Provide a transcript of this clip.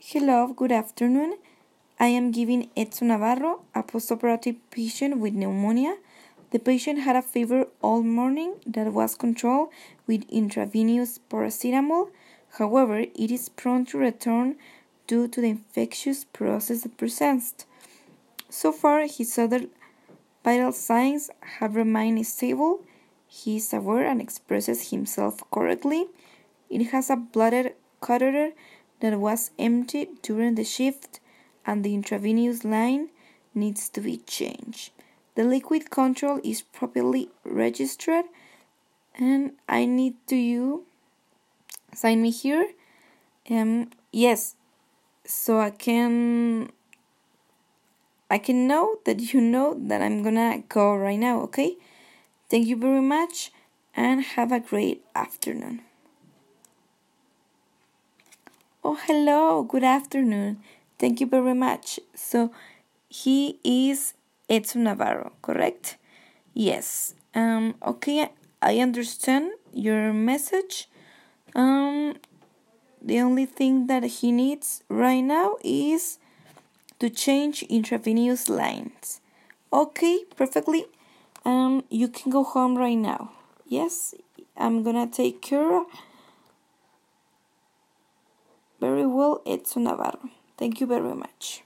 Hello, good afternoon. I am giving Edson Navarro a postoperative patient with pneumonia. The patient had a fever all morning that was controlled with intravenous paracetamol. However, it is prone to return due to the infectious process that presents. So far, his other vital signs have remained stable. He is aware and expresses himself correctly. It has a bladder catheter that was empty during the shift and the intravenous line needs to be changed. The liquid control is properly registered and I need to you sign me here. Um yes, so I can I can know that you know that I'm gonna go right now, okay? Thank you very much and have a great afternoon. Oh, hello, good afternoon. Thank you very much. So, he is Edson Navarro, correct? Yes. Um, okay, I understand your message. Um, the only thing that he needs right now is to change intravenous lines. Okay, perfectly. Um, you can go home right now. Yes, I'm gonna take care very well, Edson Navarro. Thank you very much.